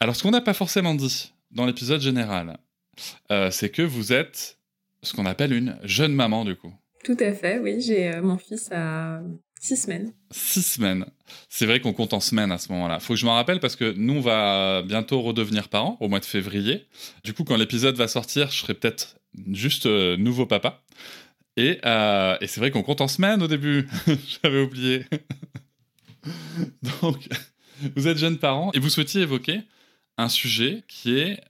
Alors, ce qu'on n'a pas forcément dit dans l'épisode général, euh, c'est que vous êtes ce qu'on appelle une jeune maman, du coup. Tout à fait, oui. J'ai euh, mon fils à six semaines. Six semaines. C'est vrai qu'on compte en semaines à ce moment-là. Faut que je m'en rappelle parce que nous, on va bientôt redevenir parents au mois de février. Du coup, quand l'épisode va sortir, je serai peut-être juste euh, nouveau papa. Et, et c'est vrai qu'on compte en semaines au début. J'avais oublié. Donc, vous êtes jeune parent et vous souhaitiez évoquer un sujet qui est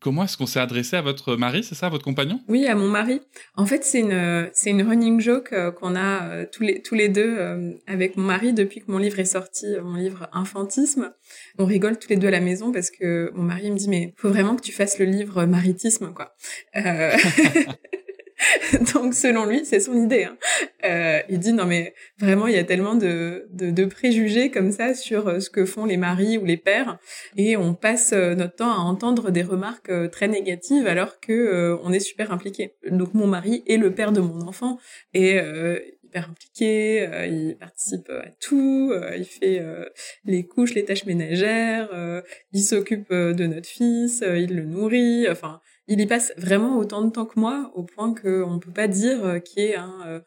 comment est-ce qu'on s'est adressé à votre mari, c'est ça, votre compagnon? Oui, à mon mari. En fait, c'est une c'est une running joke euh, qu'on a euh, tous les tous les deux euh, avec mon mari depuis que mon livre est sorti, mon livre Infantisme. On rigole tous les deux à la maison parce que mon mari me dit mais faut vraiment que tu fasses le livre Maritisme quoi. Donc selon lui, c'est son idée. Hein. Euh, il dit non mais vraiment il y a tellement de, de, de, préjugés comme ça sur euh, ce que font les maris ou les pères et on passe euh, notre temps à entendre des remarques euh, très négatives alors que on est super impliqué. Donc mon mari est le père de mon enfant et hyper impliqué, il participe à tout, il fait les couches, les tâches ménagères, il s'occupe de notre fils, il le nourrit, enfin il y passe vraiment autant de temps que moi, au point qu'on ne peut pas dire euh, qu'il est un, euh,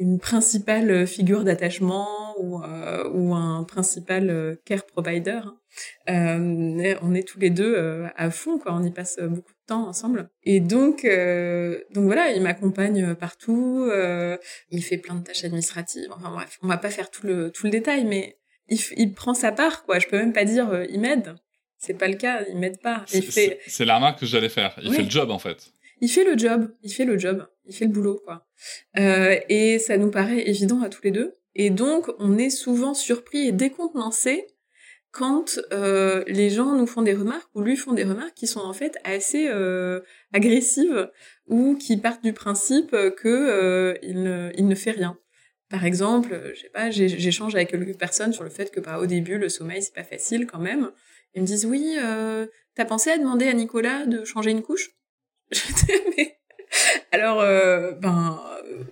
une principale figure d'attachement ou, euh, ou un principal care provider. Hein. on est tous les deux à fond, quoi. On y passe beaucoup de temps ensemble. Et donc, donc voilà, il m'accompagne partout. il fait plein de tâches administratives. Enfin bref, on va pas faire tout le tout le détail, mais il, il prend sa part, quoi. Je peux même pas dire il m'aide c'est pas le cas, il m'aide pas. Il fait... C'est la remarque que j'allais faire. Il fait le job, en fait. Il fait le job, il fait le job, il fait le boulot, quoi. Euh, et ça nous paraît évident à tous les deux. Et donc, on est souvent surpris et décontenancé quand euh, les gens nous font des remarques ou lui font des remarques qui sont en fait assez euh, agressives ou qui partent du principe que il, ne, ne fait rien. Par exemple, je sais pas, j'échange avec quelques personnes sur le fait que bah, au début le sommeil c'est pas facile quand même. Ils me disent oui, t'as pensé à demander à Nicolas de changer une couche? Alors, euh, ben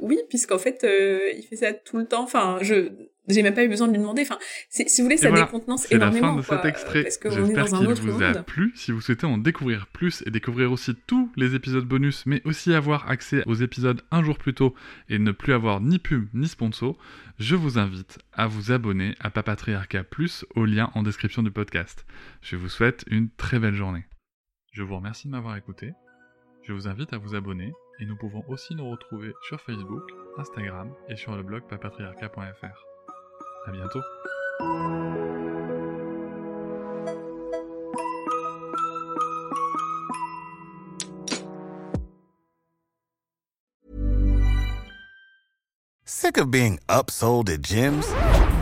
oui, puisqu'en fait, euh, il fait ça tout le temps. Enfin, je j'ai même pas eu besoin de lui demander. Enfin, si vous voulez, ça décontenance énormément. C'est la fin de cet extrait. J'espère qu'il vous a plu. Si vous souhaitez en découvrir plus et découvrir aussi tous les épisodes bonus, mais aussi avoir accès aux épisodes un jour plus tôt et ne plus avoir ni pub ni sponsor, je vous invite à vous abonner à Papatriarca Plus au lien en description du podcast. Je vous souhaite une très belle journée. Je vous remercie de m'avoir écouté. Je vous invite à vous abonner et nous pouvons aussi nous retrouver sur Facebook, Instagram et sur le blog papatriarca.fr. À bientôt. Sick of being upsold at gyms?